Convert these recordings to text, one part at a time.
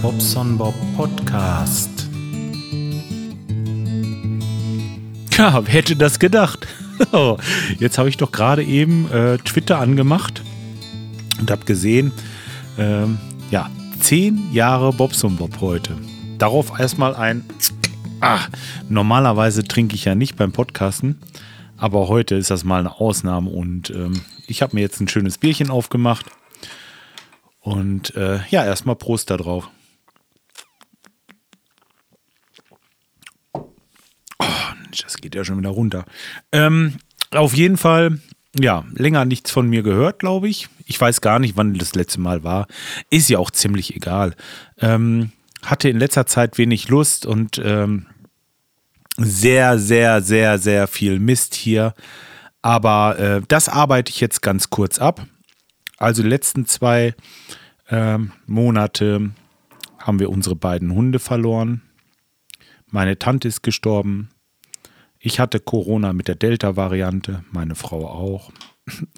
Bobson Bob Podcast. Ja, wer hätte das gedacht? Oh, jetzt habe ich doch gerade eben äh, Twitter angemacht und habe gesehen, ähm, ja, zehn Jahre Bobson Bob heute. Darauf erstmal ein. Ach, normalerweise trinke ich ja nicht beim Podcasten, aber heute ist das mal eine Ausnahme und ähm, ich habe mir jetzt ein schönes Bierchen aufgemacht. Und äh, ja, erstmal Prost da drauf. Das geht ja schon wieder runter. Ähm, auf jeden Fall, ja, länger nichts von mir gehört, glaube ich. Ich weiß gar nicht, wann das letzte Mal war. Ist ja auch ziemlich egal. Ähm, hatte in letzter Zeit wenig Lust und ähm, sehr, sehr, sehr, sehr viel Mist hier. Aber äh, das arbeite ich jetzt ganz kurz ab. Also die letzten zwei äh, Monate haben wir unsere beiden Hunde verloren. Meine Tante ist gestorben. Ich hatte Corona mit der Delta-Variante, meine Frau auch.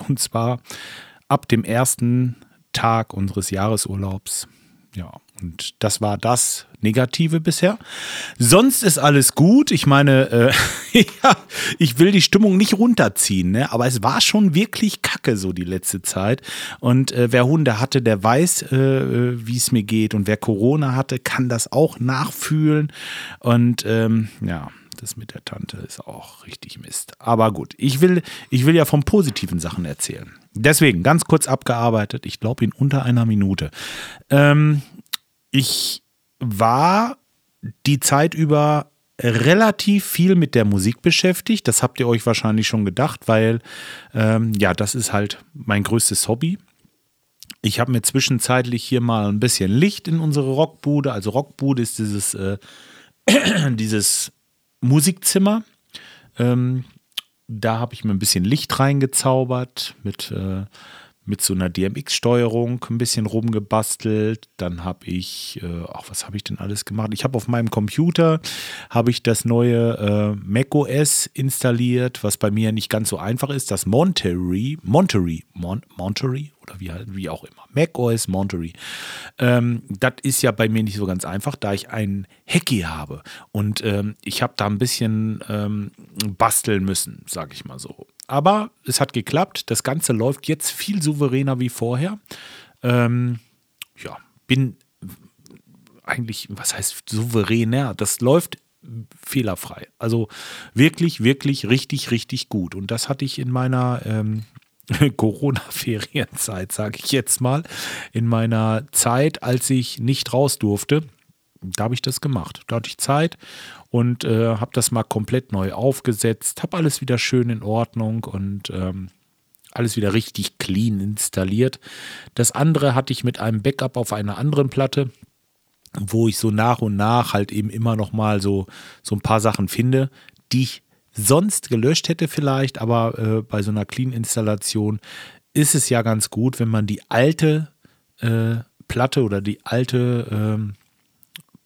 Und zwar ab dem ersten Tag unseres Jahresurlaubs. Ja, und das war das Negative bisher. Sonst ist alles gut. Ich meine, äh, ja, ich will die Stimmung nicht runterziehen, ne? aber es war schon wirklich kacke so die letzte Zeit. Und äh, wer Hunde hatte, der weiß, äh, äh wie es mir geht. Und wer Corona hatte, kann das auch nachfühlen. Und ähm, ja, das mit der Tante ist auch richtig Mist. Aber gut, ich will, ich will ja von positiven Sachen erzählen. Deswegen ganz kurz abgearbeitet. Ich glaube in unter einer Minute. Ähm, ich war die Zeit über relativ viel mit der Musik beschäftigt. Das habt ihr euch wahrscheinlich schon gedacht, weil ähm, ja, das ist halt mein größtes Hobby. Ich habe mir zwischenzeitlich hier mal ein bisschen Licht in unsere Rockbude. Also Rockbude ist dieses, äh, dieses Musikzimmer. Ähm, da habe ich mir ein bisschen Licht reingezaubert mit äh, mit so einer DMX-Steuerung ein bisschen rumgebastelt. Dann habe ich, äh, ach, was habe ich denn alles gemacht? Ich habe auf meinem Computer habe ich das neue äh, macOS installiert, was bei mir nicht ganz so einfach ist. Das Monterey, Monterey, Mon Monterey oder wie, wie auch immer. macOS Monterey. Ähm, das ist ja bei mir nicht so ganz einfach, da ich einen Hacky habe. Und ähm, ich habe da ein bisschen ähm, basteln müssen, sage ich mal so. Aber es hat geklappt. Das Ganze läuft jetzt viel souveräner wie vorher. Ähm, ja, bin eigentlich, was heißt souveräner? Das läuft fehlerfrei. Also wirklich, wirklich, richtig, richtig gut. Und das hatte ich in meiner ähm, Corona-Ferienzeit, sage ich jetzt mal, in meiner Zeit, als ich nicht raus durfte. Da habe ich das gemacht. Da hatte ich Zeit und äh, habe das mal komplett neu aufgesetzt, habe alles wieder schön in Ordnung und ähm, alles wieder richtig clean installiert. Das andere hatte ich mit einem Backup auf einer anderen Platte, wo ich so nach und nach halt eben immer noch mal so, so ein paar Sachen finde, die ich sonst gelöscht hätte vielleicht, aber äh, bei so einer Clean-Installation ist es ja ganz gut, wenn man die alte äh, Platte oder die alte ähm,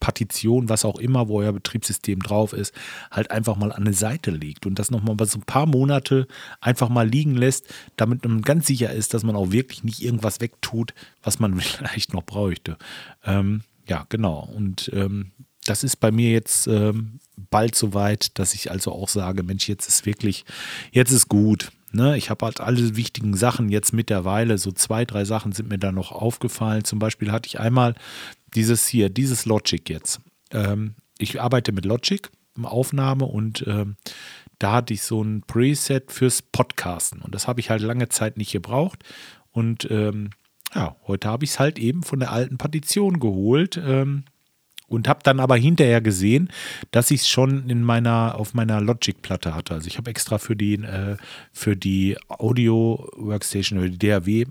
Partition, was auch immer, wo euer Betriebssystem drauf ist, halt einfach mal an eine Seite legt und das nochmal so ein paar Monate einfach mal liegen lässt, damit man ganz sicher ist, dass man auch wirklich nicht irgendwas wegtut, was man vielleicht noch bräuchte. Ähm, ja, genau. Und ähm, das ist bei mir jetzt ähm, bald so weit, dass ich also auch sage, Mensch, jetzt ist wirklich, jetzt ist gut. Ne? Ich habe halt alle wichtigen Sachen jetzt mittlerweile, so zwei, drei Sachen sind mir da noch aufgefallen. Zum Beispiel hatte ich einmal dieses hier, dieses Logic jetzt. Ähm, ich arbeite mit Logic, Aufnahme und ähm, da hatte ich so ein Preset fürs Podcasten und das habe ich halt lange Zeit nicht gebraucht und ähm, ja, heute habe ich es halt eben von der alten Partition geholt ähm, und habe dann aber hinterher gesehen, dass ich es schon in meiner auf meiner Logic-Platte hatte. Also ich habe extra für die äh, für die Audio Workstation oder die DAW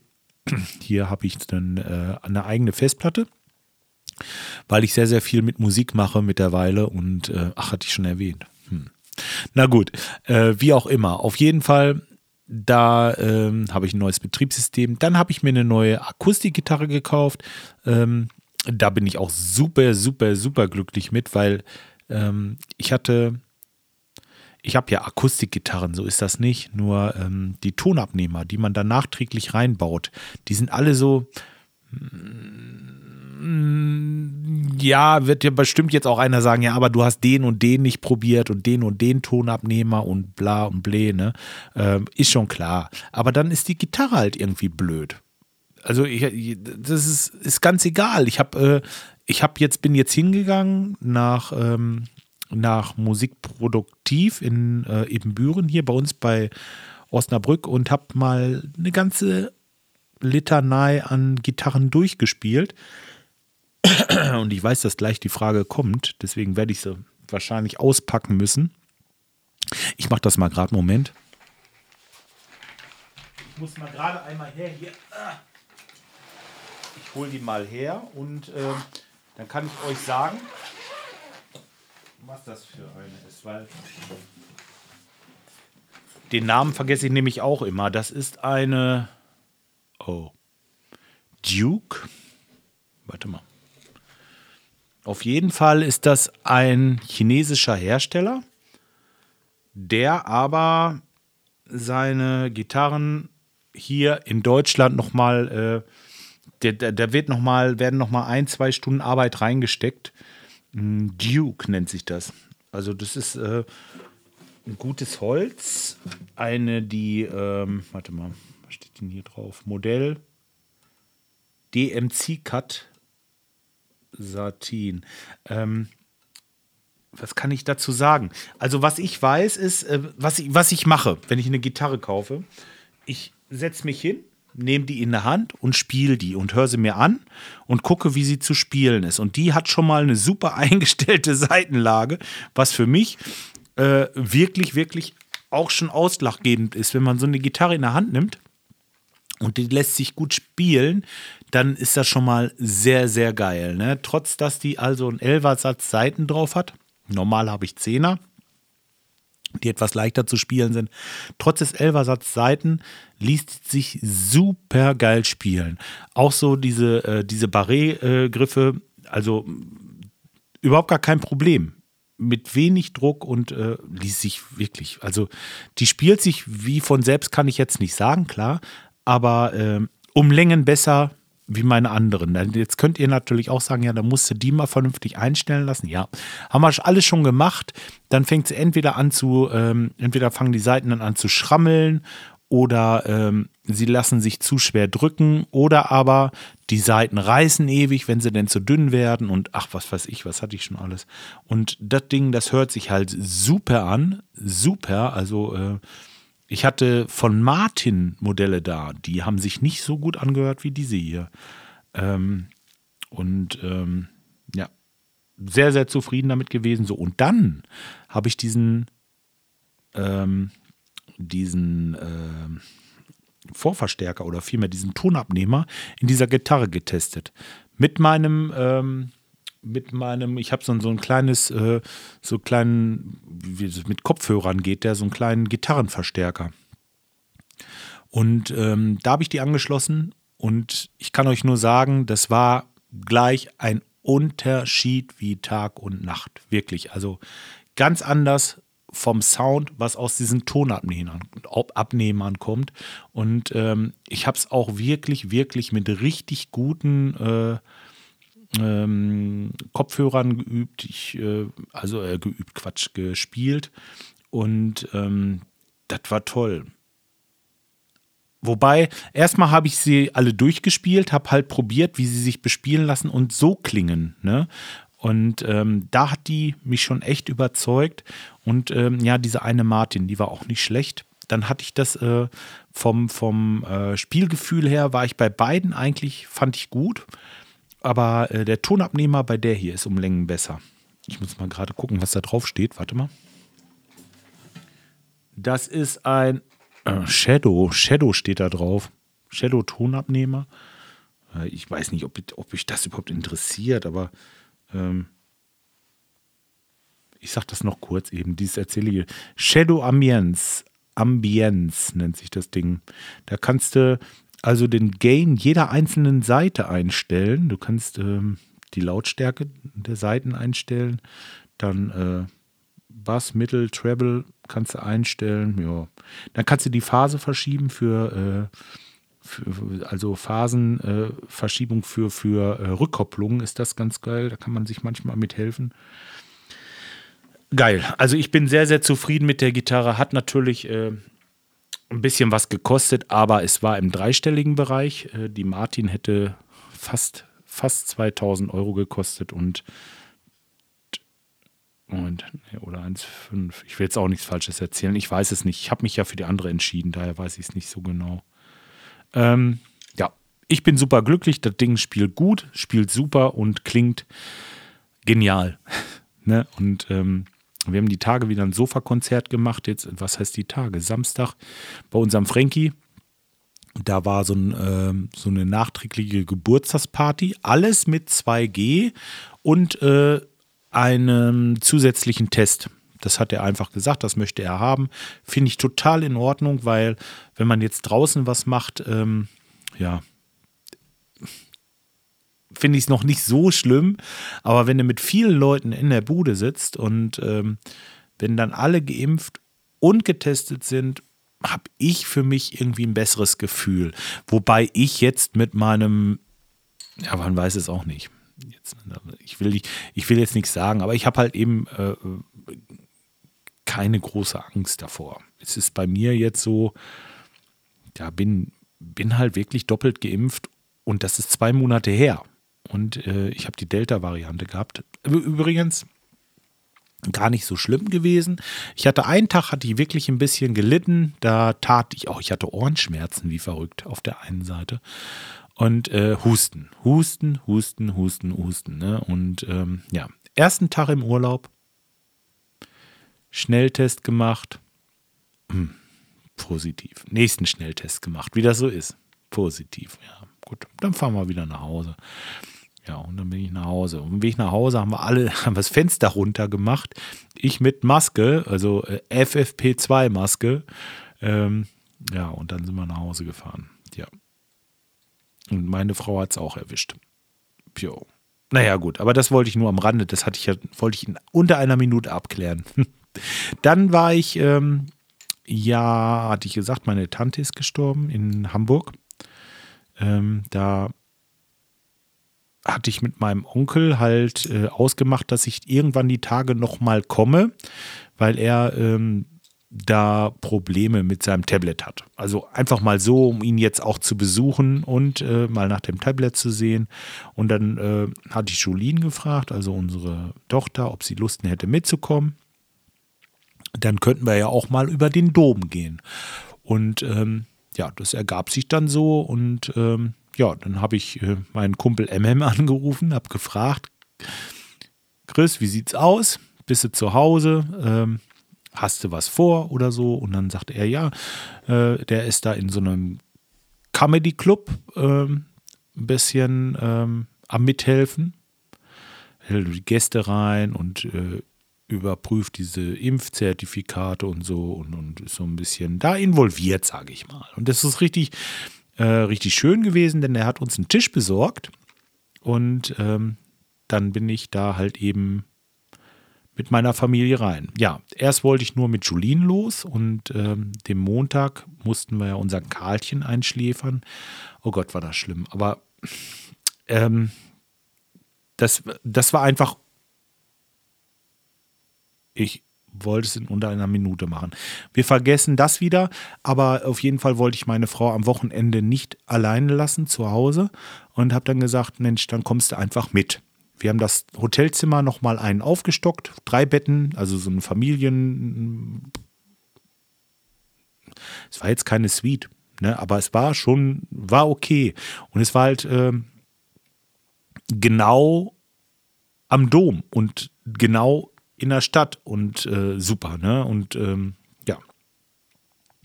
hier habe ich dann äh, eine eigene Festplatte weil ich sehr, sehr viel mit Musik mache mittlerweile und äh, ach, hatte ich schon erwähnt. Hm. Na gut, äh, wie auch immer. Auf jeden Fall, da ähm, habe ich ein neues Betriebssystem. Dann habe ich mir eine neue Akustikgitarre gekauft. Ähm, da bin ich auch super, super, super glücklich mit, weil ähm, ich hatte, ich habe ja Akustikgitarren, so ist das nicht. Nur ähm, die Tonabnehmer, die man dann nachträglich reinbaut, die sind alle so, ja, wird ja bestimmt jetzt auch einer sagen, ja, aber du hast den und den nicht probiert und den und den Tonabnehmer und bla und blä, ne? Ähm, ist schon klar. Aber dann ist die Gitarre halt irgendwie blöd. Also ich, das ist, ist ganz egal. Ich habe äh, ich jetzt bin jetzt hingegangen nach ähm, nach Musikproduktiv in äh, Ebenbüren hier bei uns bei Osnabrück und habe mal eine ganze Litanei an Gitarren durchgespielt. Und ich weiß, dass gleich die Frage kommt, deswegen werde ich sie wahrscheinlich auspacken müssen. Ich mache das mal gerade, Moment. Ich muss mal gerade einmal her hier. Ich hole die mal her und äh, dann kann ich euch sagen, was das für eine ist, weil den Namen vergesse ich nämlich auch immer. Das ist eine Oh. Duke? Warte mal. Auf jeden Fall ist das ein chinesischer Hersteller, der aber seine Gitarren hier in Deutschland nochmal, äh, da, wird noch mal, werden nochmal ein, zwei Stunden Arbeit reingesteckt. Hm, Duke nennt sich das. Also das ist äh, ein gutes Holz. Eine, die, ähm, warte mal, was steht denn hier drauf? Modell DMC Cut Satin. Ähm, was kann ich dazu sagen? Also, was ich weiß, ist, äh, was, ich, was ich mache, wenn ich eine Gitarre kaufe. Ich setze mich hin, nehme die in der Hand und spiele die und höre sie mir an und gucke, wie sie zu spielen ist. Und die hat schon mal eine super eingestellte Seitenlage, was für mich äh, wirklich, wirklich auch schon ausschlaggebend ist, wenn man so eine Gitarre in der Hand nimmt und die lässt sich gut spielen, dann ist das schon mal sehr, sehr geil. Ne? Trotz, dass die also einen Elversatz Seiten drauf hat. Normal habe ich Zehner, die etwas leichter zu spielen sind. Trotz des Elversatz Seiten liest sich super geil spielen. Auch so diese, äh, diese Barré-Griffe, also überhaupt gar kein Problem mit wenig Druck und äh, ließ sich wirklich, also die spielt sich wie von selbst, kann ich jetzt nicht sagen, klar, aber äh, um Längen besser wie meine anderen. Jetzt könnt ihr natürlich auch sagen, ja, da musst du die mal vernünftig einstellen lassen. Ja, haben wir alles schon gemacht. Dann fängt sie entweder an zu, ähm, entweder fangen die Seiten dann an zu schrammeln oder ähm, sie lassen sich zu schwer drücken oder aber die Seiten reißen ewig, wenn sie denn zu dünn werden und ach, was weiß ich, was hatte ich schon alles. Und das Ding, das hört sich halt super an, super, also äh, ich hatte von Martin Modelle da, die haben sich nicht so gut angehört wie diese hier. Ähm, und ähm, ja, sehr, sehr zufrieden damit gewesen. So, und dann habe ich diesen, ähm, diesen äh, Vorverstärker oder vielmehr diesen Tonabnehmer in dieser Gitarre getestet. Mit meinem ähm, mit meinem, ich habe so, so ein kleines, äh, so kleinen, wie es mit Kopfhörern geht, der so einen kleinen Gitarrenverstärker. Und ähm, da habe ich die angeschlossen und ich kann euch nur sagen, das war gleich ein Unterschied wie Tag und Nacht. Wirklich. Also ganz anders vom Sound, was aus diesen Tonabnehmern Abnehmern kommt. Und ähm, ich habe es auch wirklich, wirklich mit richtig guten äh, ähm, Kopfhörern geübt, ich, äh, also äh, geübt, Quatsch, gespielt. Und ähm, das war toll. Wobei, erstmal habe ich sie alle durchgespielt, habe halt probiert, wie sie sich bespielen lassen und so klingen. Ne? Und ähm, da hat die mich schon echt überzeugt. Und ähm, ja, diese eine Martin, die war auch nicht schlecht. Dann hatte ich das äh, vom, vom äh, Spielgefühl her, war ich bei beiden eigentlich, fand ich gut. Aber äh, der Tonabnehmer bei der hier ist um Längen besser. Ich muss mal gerade gucken, was da drauf steht. Warte mal. Das ist ein äh, Shadow. Shadow steht da drauf. Shadow-Tonabnehmer. Äh, ich weiß nicht, ob, ob mich das überhaupt interessiert, aber ähm, ich sage das noch kurz eben. Dieses erzähle ich. Shadow Ambience. Ambience nennt sich das Ding. Da kannst du also den Gain jeder einzelnen Seite einstellen. Du kannst ähm, die Lautstärke der Seiten einstellen, dann äh, Bass, Mittel, Treble kannst du einstellen. Ja. Dann kannst du die Phase verschieben für, äh, für, also Phasenverschiebung äh, für, für äh, Rückkopplung ist das ganz geil. Da kann man sich manchmal mithelfen. Geil. Also ich bin sehr, sehr zufrieden mit der Gitarre. Hat natürlich äh, ein bisschen was gekostet, aber es war im dreistelligen Bereich. Äh, die Martin hätte fast, fast 2000 Euro gekostet und Moment, oder 1,5. Ich will jetzt auch nichts Falsches erzählen. Ich weiß es nicht. Ich habe mich ja für die andere entschieden, daher weiß ich es nicht so genau. Ähm, ja, ich bin super glücklich. Das Ding spielt gut, spielt super und klingt genial. ne? Und ähm, wir haben die Tage wieder ein Sofakonzert gemacht. Jetzt, was heißt die Tage? Samstag bei unserem Frankie. Da war so, ein, äh, so eine nachträgliche Geburtstagsparty. Alles mit 2G und äh, einem zusätzlichen Test. Das hat er einfach gesagt, das möchte er haben. Finde ich total in Ordnung, weil wenn man jetzt draußen was macht, ähm, ja, finde ich es noch nicht so schlimm. Aber wenn du mit vielen Leuten in der Bude sitzt und ähm, wenn dann alle geimpft und getestet sind, habe ich für mich irgendwie ein besseres Gefühl. Wobei ich jetzt mit meinem, ja, man weiß es auch nicht. Jetzt, ich, will, ich will jetzt nichts sagen, aber ich habe halt eben äh, keine große Angst davor. Es ist bei mir jetzt so, ja, bin, bin halt wirklich doppelt geimpft und das ist zwei Monate her. Und äh, ich habe die Delta-Variante gehabt. Übrigens, gar nicht so schlimm gewesen. Ich hatte einen Tag, hatte ich wirklich ein bisschen gelitten. Da tat ich auch, ich hatte Ohrenschmerzen wie verrückt auf der einen Seite. Und äh, Husten, Husten, Husten, Husten, Husten. Ne? Und ähm, ja, ersten Tag im Urlaub, Schnelltest gemacht. Hm, positiv. Nächsten Schnelltest gemacht, wie das so ist. Positiv, ja. Gut, dann fahren wir wieder nach Hause. Ja, und dann bin ich nach Hause. Und bin ich nach Hause, haben wir alle haben das Fenster runter gemacht. Ich mit Maske, also äh, FFP2-Maske. Ähm, ja, und dann sind wir nach Hause gefahren. Ja. Und meine Frau hat es auch erwischt. Jo. Naja, gut, aber das wollte ich nur am Rande, das hatte ich ja, wollte ich in unter einer Minute abklären. Dann war ich, ähm, ja, hatte ich gesagt, meine Tante ist gestorben in Hamburg. Ähm, da hatte ich mit meinem Onkel halt äh, ausgemacht, dass ich irgendwann die Tage nochmal komme, weil er ähm, da Probleme mit seinem Tablet hat. Also einfach mal so, um ihn jetzt auch zu besuchen und äh, mal nach dem Tablet zu sehen. Und dann äh, hatte ich Jolene gefragt, also unsere Tochter, ob sie Lust hätte mitzukommen dann könnten wir ja auch mal über den Dom gehen. Und ähm, ja, das ergab sich dann so und ähm, ja, dann habe ich äh, meinen Kumpel MM angerufen, habe gefragt, Chris, wie sieht's aus? Bist du zu Hause? Ähm, hast du was vor oder so? Und dann sagte er, ja, äh, der ist da in so einem Comedy Club ähm, ein bisschen ähm, am Mithelfen. Hält die Gäste rein und äh, überprüft diese Impfzertifikate und so und, und ist so ein bisschen da involviert, sage ich mal. Und das ist richtig, äh, richtig schön gewesen, denn er hat uns einen Tisch besorgt und ähm, dann bin ich da halt eben mit meiner Familie rein. Ja, erst wollte ich nur mit Julien los und ähm, dem Montag mussten wir ja unser Karlchen einschläfern. Oh Gott, war das schlimm. Aber ähm, das, das war einfach ich wollte es in unter einer Minute machen. Wir vergessen das wieder, aber auf jeden Fall wollte ich meine Frau am Wochenende nicht alleine lassen zu Hause und habe dann gesagt, Mensch, dann kommst du einfach mit. Wir haben das Hotelzimmer nochmal einen aufgestockt, drei Betten, also so eine Familien. Es war jetzt keine Suite, ne, aber es war schon, war okay. Und es war halt äh, genau am Dom und genau in der Stadt und äh, super, ne? Und ähm, ja,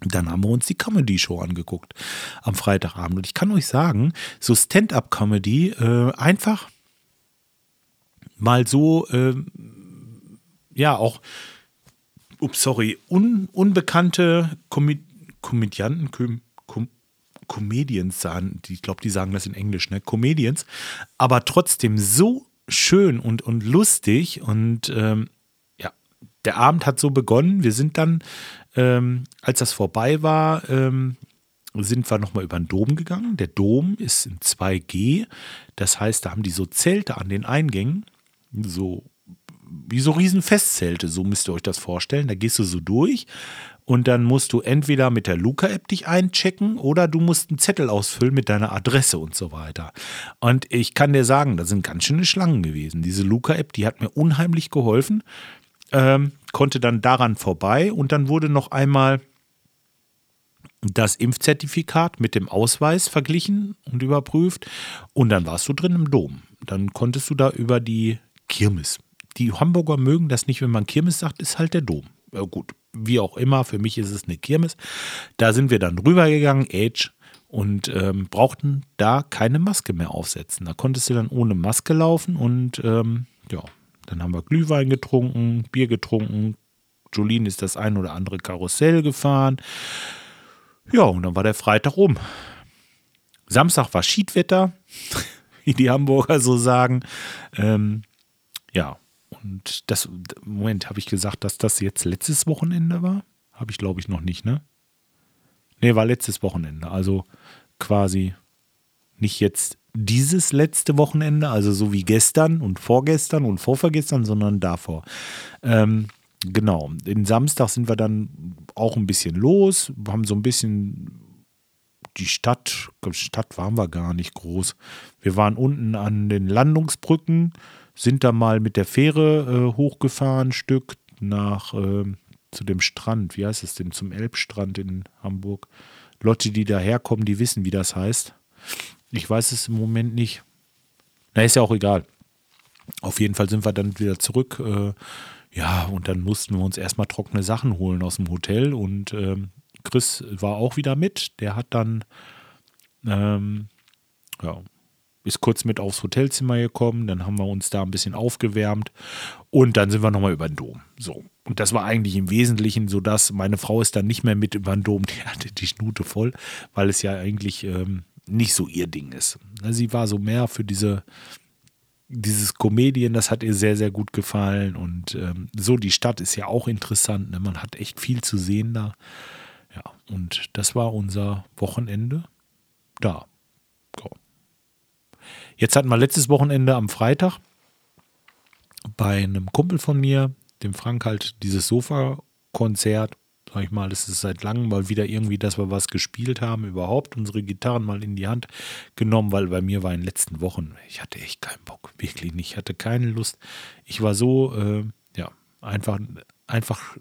dann haben wir uns die Comedy-Show angeguckt am Freitagabend. Und ich kann euch sagen, so Stand-up-Comedy, äh, einfach mal so, äh, ja, auch, ups, sorry, un, unbekannte Komö Komödianten, Kom Kom Comedians sagen, ich glaube, die sagen das in Englisch, ne? Comedians, aber trotzdem so schön und, und lustig und ähm, der Abend hat so begonnen. Wir sind dann, ähm, als das vorbei war, ähm, sind wir nochmal über den Dom gegangen. Der Dom ist in 2G. Das heißt, da haben die so Zelte an den Eingängen. So wie so riesen Festzelte, so müsst ihr euch das vorstellen. Da gehst du so durch und dann musst du entweder mit der Luca-App dich einchecken oder du musst einen Zettel ausfüllen mit deiner Adresse und so weiter. Und ich kann dir sagen, da sind ganz schöne Schlangen gewesen. Diese Luca-App, die hat mir unheimlich geholfen. Ähm, konnte dann daran vorbei und dann wurde noch einmal das Impfzertifikat mit dem Ausweis verglichen und überprüft und dann warst du drin im Dom. Dann konntest du da über die Kirmes. Die Hamburger mögen das nicht, wenn man Kirmes sagt, ist halt der Dom. Ja, gut, wie auch immer, für mich ist es eine Kirmes. Da sind wir dann rübergegangen, Age, und ähm, brauchten da keine Maske mehr aufsetzen. Da konntest du dann ohne Maske laufen und ähm, ja, dann haben wir Glühwein getrunken, Bier getrunken. Jolene ist das ein oder andere Karussell gefahren. Ja, und dann war der Freitag rum. Samstag war Schiedwetter, wie die Hamburger so sagen. Ähm, ja, und das, Moment, habe ich gesagt, dass das jetzt letztes Wochenende war? Habe ich, glaube ich, noch nicht, ne? Ne, war letztes Wochenende. Also quasi nicht jetzt dieses letzte Wochenende, also so wie gestern und vorgestern und vorvergestern, sondern davor. Ähm, Genau. Den Samstag sind wir dann auch ein bisschen los, haben so ein bisschen die Stadt, Stadt waren wir gar nicht groß. Wir waren unten an den Landungsbrücken, sind da mal mit der Fähre äh, hochgefahren, ein Stück nach äh, zu dem Strand. Wie heißt es denn? Zum Elbstrand in Hamburg. Leute, die daherkommen, die wissen, wie das heißt. Ich weiß es im Moment nicht. Na, ist ja auch egal. Auf jeden Fall sind wir dann wieder zurück. Äh, ja, und dann mussten wir uns erstmal trockene Sachen holen aus dem Hotel und ähm, Chris war auch wieder mit. Der hat dann, ähm, ja, ist kurz mit aufs Hotelzimmer gekommen, dann haben wir uns da ein bisschen aufgewärmt und dann sind wir nochmal über den Dom. So. Und das war eigentlich im Wesentlichen so, dass meine Frau ist dann nicht mehr mit über den Dom, die hatte die Schnute voll, weil es ja eigentlich ähm, nicht so ihr Ding ist. Sie war so mehr für diese dieses Comedian, das hat ihr sehr, sehr gut gefallen. Und ähm, so, die Stadt ist ja auch interessant. Ne? Man hat echt viel zu sehen da. Ja, und das war unser Wochenende da. So. Jetzt hatten wir letztes Wochenende am Freitag bei einem Kumpel von mir, dem Frank, halt dieses Sofa-Konzert sag ich mal, das ist seit langem mal wieder irgendwie, dass wir was gespielt haben, überhaupt unsere Gitarren mal in die Hand genommen, weil bei mir war in den letzten Wochen, ich hatte echt keinen Bock, wirklich nicht, ich hatte keine Lust. Ich war so, äh, ja, einfach, einfach,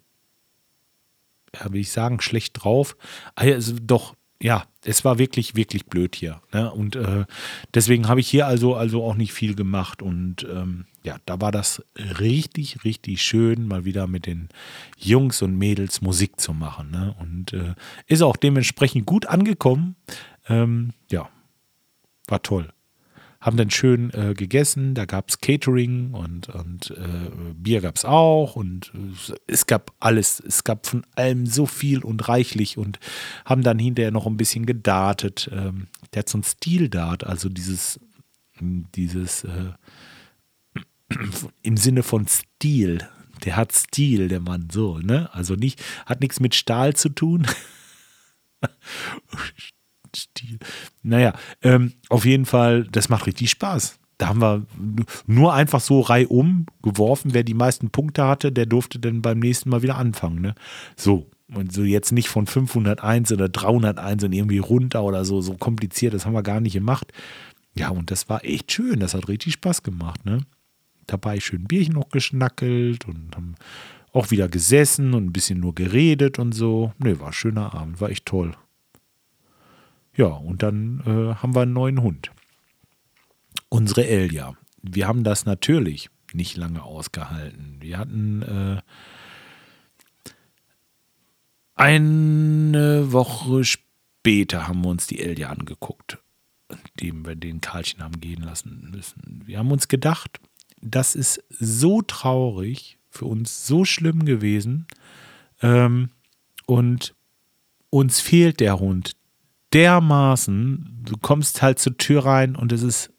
ja, will ich sagen, schlecht drauf. Also doch, ja, es war wirklich, wirklich blöd hier. Ne? Und äh, deswegen habe ich hier also, also auch nicht viel gemacht. Und ähm, ja, da war das richtig, richtig schön, mal wieder mit den Jungs und Mädels Musik zu machen. Ne? Und äh, ist auch dementsprechend gut angekommen. Ähm, ja, war toll haben dann schön äh, gegessen, da gab es Catering und, und äh, Bier gab es auch und äh, es gab alles, es gab von allem so viel und reichlich und haben dann hinterher noch ein bisschen gedartet. Ähm, der hat so ein Stil-Dart, also dieses, dieses äh, im Sinne von Stil. Der hat Stil, der Mann, so, ne? Also nicht, hat nichts mit Stahl zu tun. Stil. Naja, ähm, auf jeden Fall, das macht richtig Spaß. Da haben wir nur einfach so reihum geworfen. Wer die meisten Punkte hatte, der durfte dann beim nächsten Mal wieder anfangen. Ne? So. Und so jetzt nicht von 501 oder 301 und irgendwie runter oder so, so kompliziert. Das haben wir gar nicht gemacht. Ja, und das war echt schön. Das hat richtig Spaß gemacht. Ne? Dabei schön Bierchen noch geschnackelt und haben auch wieder gesessen und ein bisschen nur geredet und so. Ne, war ein schöner Abend, war echt toll. Ja, und dann äh, haben wir einen neuen Hund. Unsere Elia. Wir haben das natürlich nicht lange ausgehalten. Wir hatten äh, eine Woche später haben wir uns die Elia angeguckt, indem wir den Karlchen haben gehen lassen müssen. Wir haben uns gedacht, das ist so traurig, für uns so schlimm gewesen. Ähm, und uns fehlt der Hund dermaßen, du kommst halt zur Tür rein und es ist,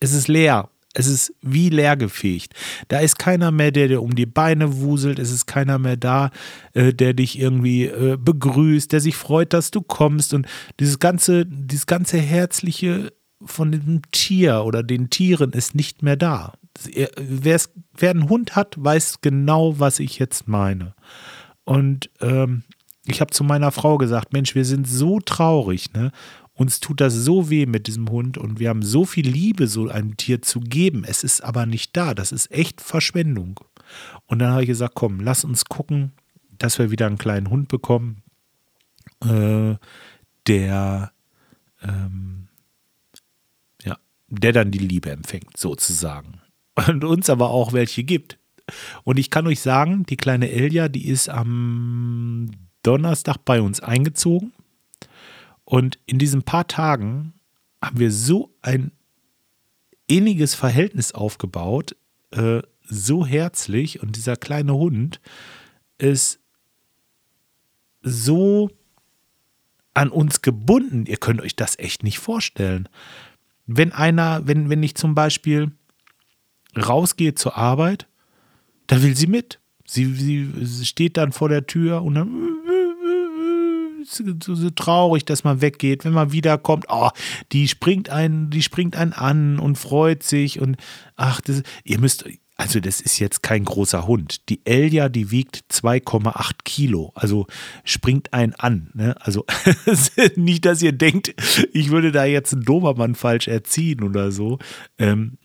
es ist leer. Es ist wie leergefegt. Da ist keiner mehr, der dir um die Beine wuselt. Es ist keiner mehr da, äh, der dich irgendwie äh, begrüßt, der sich freut, dass du kommst. Und dieses ganze, dieses ganze Herzliche von dem Tier oder den Tieren ist nicht mehr da. Wer einen Hund hat, weiß genau, was ich jetzt meine. Und ähm, ich habe zu meiner Frau gesagt, Mensch, wir sind so traurig, ne? Uns tut das so weh mit diesem Hund und wir haben so viel Liebe, so einem Tier zu geben. Es ist aber nicht da. Das ist echt Verschwendung. Und dann habe ich gesagt, komm, lass uns gucken, dass wir wieder einen kleinen Hund bekommen, äh, der, ähm, ja, der dann die Liebe empfängt, sozusagen. Und uns aber auch welche gibt. Und ich kann euch sagen, die kleine Elja, die ist am Donnerstag bei uns eingezogen. Und in diesen paar Tagen haben wir so ein inniges Verhältnis aufgebaut, äh, so herzlich. Und dieser kleine Hund ist so an uns gebunden. Ihr könnt euch das echt nicht vorstellen. Wenn einer, wenn, wenn ich zum Beispiel rausgehe zur Arbeit, da will sie mit. Sie, sie steht dann vor der Tür und dann so, so, traurig, dass man weggeht. Wenn man wiederkommt, oh, die springt einen, die springt einen an und freut sich und ach, das, ihr müsst, also das ist jetzt kein großer Hund. Die Elja, die wiegt 2,8 Kilo, also springt einen an. Ne? Also nicht, dass ihr denkt, ich würde da jetzt einen Dobermann falsch erziehen oder so. Ähm,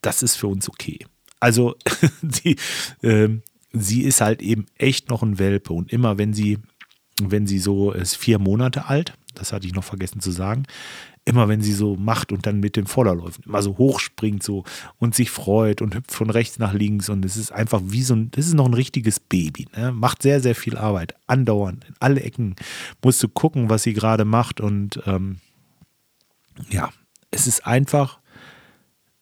das ist für uns okay. Also sie, ähm, sie ist halt eben echt noch ein Welpe und immer wenn sie wenn sie so ist vier Monate alt, das hatte ich noch vergessen zu sagen, immer wenn sie so macht und dann mit dem Vorderläufen immer so hochspringt so und sich freut und hüpft von rechts nach links und es ist einfach wie so ein, das ist noch ein richtiges Baby, ne? macht sehr, sehr viel Arbeit, andauernd, in alle Ecken musst du gucken, was sie gerade macht und ähm, ja, es ist einfach,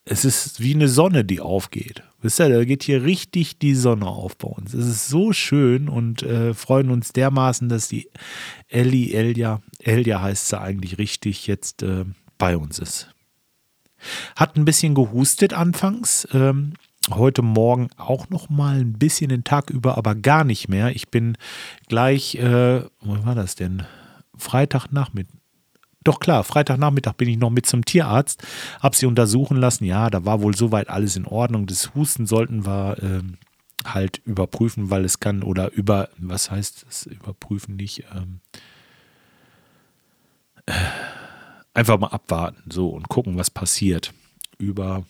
es ist wie eine Sonne, die aufgeht. Wisst ihr, da geht hier richtig die Sonne auf bei uns. Es ist so schön und äh, freuen uns dermaßen, dass die Ellie, Elia, Elia heißt sie eigentlich richtig, jetzt äh, bei uns ist. Hat ein bisschen gehustet anfangs. Ähm, heute Morgen auch noch mal ein bisschen den Tag über, aber gar nicht mehr. Ich bin gleich, äh, wo war das denn? Freitagnachmittag, doch klar, Freitagnachmittag bin ich noch mit zum Tierarzt, habe sie untersuchen lassen. Ja, da war wohl soweit alles in Ordnung. Das Husten sollten wir äh, halt überprüfen, weil es kann oder über, was heißt das, überprüfen nicht, ähm, äh, einfach mal abwarten so und gucken, was passiert. Über,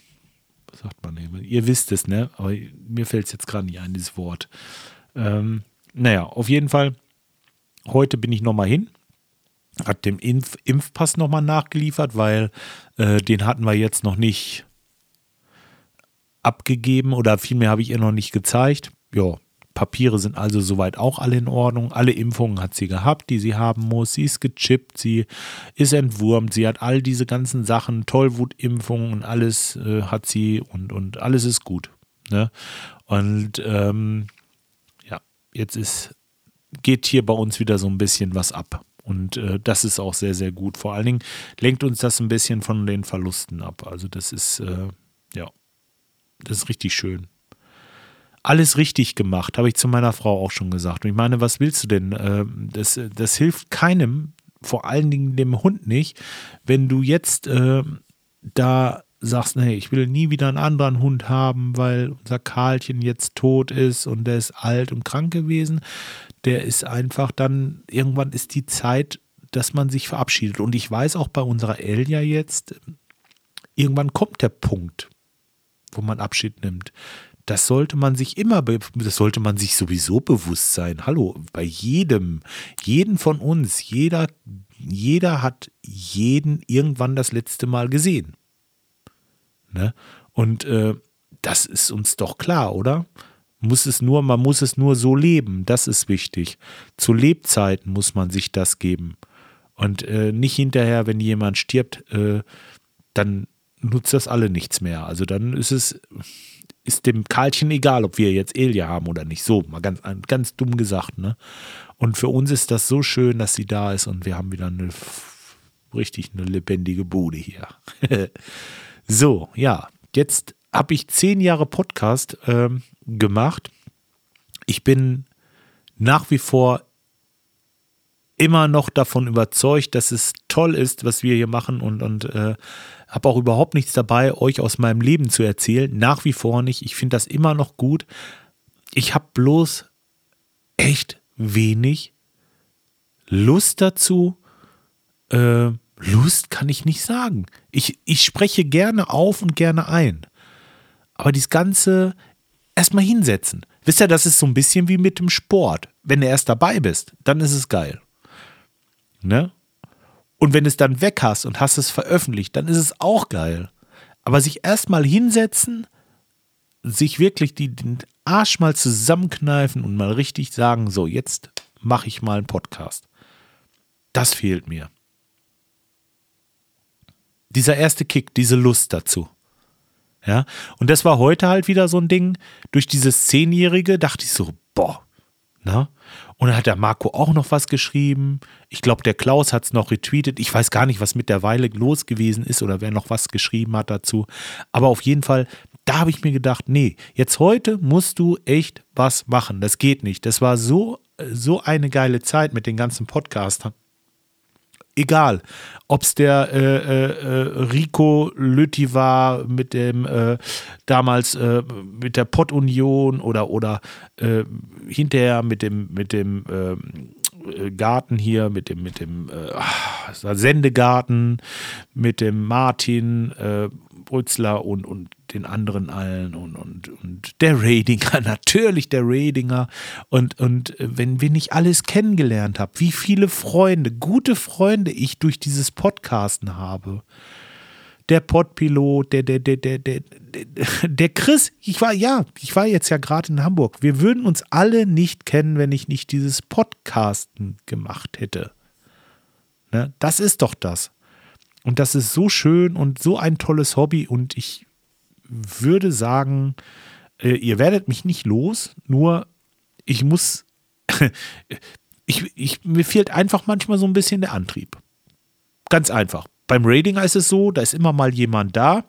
was sagt man eben? Ihr wisst es, ne? Aber mir fällt es jetzt gerade nicht ein, dieses Wort. Ähm, naja, auf jeden Fall, heute bin ich nochmal hin hat dem Impf Impfpass nochmal nachgeliefert, weil äh, den hatten wir jetzt noch nicht abgegeben oder vielmehr habe ich ihr noch nicht gezeigt. Ja, Papiere sind also soweit auch alle in Ordnung. Alle Impfungen hat sie gehabt, die sie haben muss. Sie ist gechippt, sie ist entwurmt, sie hat all diese ganzen Sachen, Tollwutimpfungen und alles äh, hat sie und, und alles ist gut. Ne? Und ähm, ja, jetzt ist, geht hier bei uns wieder so ein bisschen was ab. Und äh, das ist auch sehr, sehr gut. Vor allen Dingen lenkt uns das ein bisschen von den Verlusten ab. Also das ist, äh, ja, das ist richtig schön. Alles richtig gemacht, habe ich zu meiner Frau auch schon gesagt. Und ich meine, was willst du denn? Äh, das, das hilft keinem, vor allen Dingen dem Hund nicht, wenn du jetzt äh, da sagst, nee, ich will nie wieder einen anderen Hund haben, weil unser Karlchen jetzt tot ist und der ist alt und krank gewesen. Der ist einfach dann, irgendwann ist die Zeit, dass man sich verabschiedet. Und ich weiß auch bei unserer Elia jetzt, irgendwann kommt der Punkt, wo man Abschied nimmt. Das sollte man sich immer, das sollte man sich sowieso bewusst sein. Hallo, bei jedem, jeden von uns, jeder, jeder hat jeden irgendwann das letzte Mal gesehen. Ne? Und äh, das ist uns doch klar, oder? Muss es nur, man muss es nur so leben, das ist wichtig. Zu Lebzeiten muss man sich das geben. Und äh, nicht hinterher, wenn jemand stirbt, äh, dann nutzt das alle nichts mehr. Also dann ist es, ist dem Karlchen egal, ob wir jetzt Elia haben oder nicht. So, mal ganz, ganz dumm gesagt, ne? Und für uns ist das so schön, dass sie da ist und wir haben wieder eine richtig eine lebendige Bude hier. So, ja, jetzt habe ich zehn Jahre Podcast ähm, gemacht. Ich bin nach wie vor immer noch davon überzeugt, dass es toll ist, was wir hier machen und, und äh, habe auch überhaupt nichts dabei, euch aus meinem Leben zu erzählen. Nach wie vor nicht. Ich finde das immer noch gut. Ich habe bloß echt wenig Lust dazu. Äh, Lust kann ich nicht sagen. Ich, ich spreche gerne auf und gerne ein. Aber dieses Ganze erstmal hinsetzen. Wisst ihr, das ist so ein bisschen wie mit dem Sport. Wenn du erst dabei bist, dann ist es geil. Ne? Und wenn du es dann weg hast und hast es veröffentlicht, dann ist es auch geil. Aber sich erstmal hinsetzen, sich wirklich die, den Arsch mal zusammenkneifen und mal richtig sagen, so, jetzt mache ich mal einen Podcast. Das fehlt mir. Dieser erste Kick, diese Lust dazu. Ja, und das war heute halt wieder so ein Ding. Durch dieses Zehnjährige dachte ich so, boah, ne? Und dann hat der Marco auch noch was geschrieben. Ich glaube, der Klaus hat es noch retweetet. Ich weiß gar nicht, was mit der Weile los gewesen ist oder wer noch was geschrieben hat dazu. Aber auf jeden Fall, da habe ich mir gedacht, nee, jetzt heute musst du echt was machen. Das geht nicht. Das war so, so eine geile Zeit mit den ganzen Podcastern egal, ob es der äh, äh, äh, Rico Lütti war mit dem äh, damals äh, mit der Pott-Union oder, oder äh, hinterher mit dem, mit dem Garten hier, mit dem, mit dem Sendegarten, mit dem Martin Brützler und, und den anderen allen und, und, und der Radinger, natürlich der Radinger. Und, und wenn, wenn ich alles kennengelernt habe, wie viele Freunde, gute Freunde ich durch dieses Podcasten habe. Der Podpilot, der, der, der, der, der, der Chris, ich war, ja, ich war jetzt ja gerade in Hamburg. Wir würden uns alle nicht kennen, wenn ich nicht dieses Podcasten gemacht hätte. Ne? Das ist doch das. Und das ist so schön und so ein tolles Hobby. Und ich würde sagen, äh, ihr werdet mich nicht los, nur ich muss, ich, ich, mir fehlt einfach manchmal so ein bisschen der Antrieb. Ganz einfach. Beim Rating ist es so, da ist immer mal jemand da,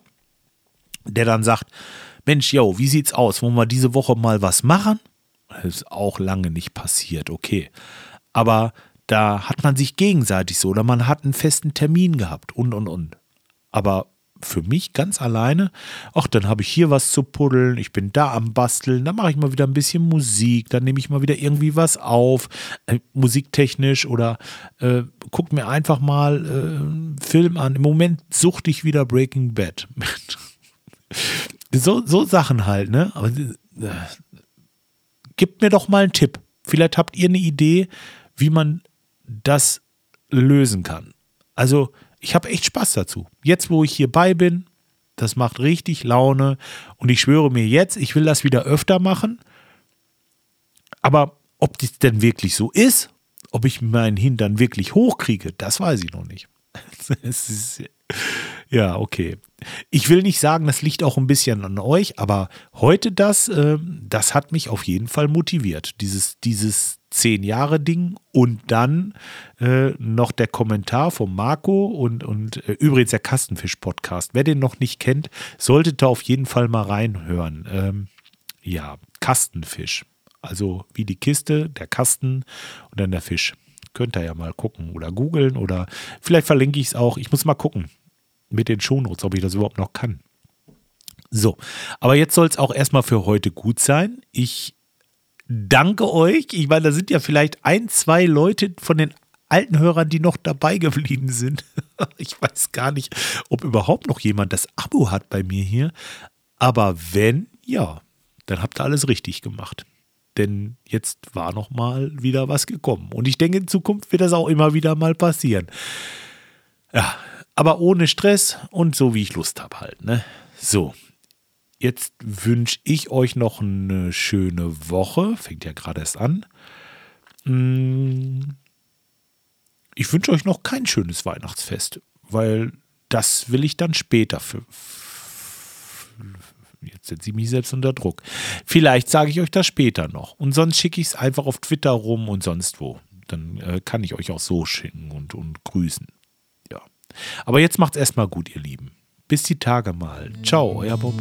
der dann sagt, Mensch, yo, wie sieht's aus? Wollen wir diese Woche mal was machen? Das ist auch lange nicht passiert, okay. Aber da hat man sich gegenseitig so oder man hat einen festen Termin gehabt und und und. Aber für mich ganz alleine, ach, dann habe ich hier was zu puddeln, ich bin da am Basteln, dann mache ich mal wieder ein bisschen Musik, dann nehme ich mal wieder irgendwie was auf, äh, musiktechnisch oder äh, guck mir einfach mal äh, einen Film an. Im Moment suchte ich wieder Breaking Bad. so, so Sachen halt, ne? Aber äh, gebt mir doch mal einen Tipp. Vielleicht habt ihr eine Idee, wie man das lösen kann. Also, ich habe echt Spaß dazu. Jetzt, wo ich hierbei bin, das macht richtig Laune. Und ich schwöre mir jetzt, ich will das wieder öfter machen. Aber ob das denn wirklich so ist, ob ich meinen Hintern wirklich hochkriege, das weiß ich noch nicht. ist, ja, okay. Ich will nicht sagen, das liegt auch ein bisschen an euch, aber heute das, äh, das hat mich auf jeden Fall motiviert. Dieses, dieses zehn Jahre Ding und dann äh, noch der Kommentar von Marco und, und äh, übrigens der Kastenfisch-Podcast. Wer den noch nicht kennt, sollte da auf jeden Fall mal reinhören. Ähm, ja, Kastenfisch. Also wie die Kiste, der Kasten und dann der Fisch. Könnt ihr ja mal gucken oder googeln oder vielleicht verlinke ich es auch. Ich muss mal gucken mit den Shownotes, ob ich das überhaupt noch kann. So, aber jetzt soll es auch erstmal für heute gut sein. Ich danke euch. Ich meine, da sind ja vielleicht ein, zwei Leute von den alten Hörern, die noch dabei geblieben sind. Ich weiß gar nicht, ob überhaupt noch jemand das Abo hat bei mir hier. Aber wenn, ja, dann habt ihr alles richtig gemacht. Denn jetzt war noch mal wieder was gekommen. Und ich denke, in Zukunft wird das auch immer wieder mal passieren. Ja, aber ohne Stress und so, wie ich Lust habe halt. Ne? So, Jetzt wünsche ich euch noch eine schöne Woche. Fängt ja gerade erst an. Mm. Ich wünsche euch noch kein schönes Weihnachtsfest, weil das will ich dann später. Für, jetzt setze ich mich selbst unter Druck. Vielleicht sage ich euch das später noch. Und sonst schicke ich es einfach auf Twitter rum und sonst wo. Dann äh, kann ich euch auch so schicken und, und grüßen. Aber jetzt macht es erstmal gut, ihr Lieben. Bis die Tage mal. Ciao, euer Bob.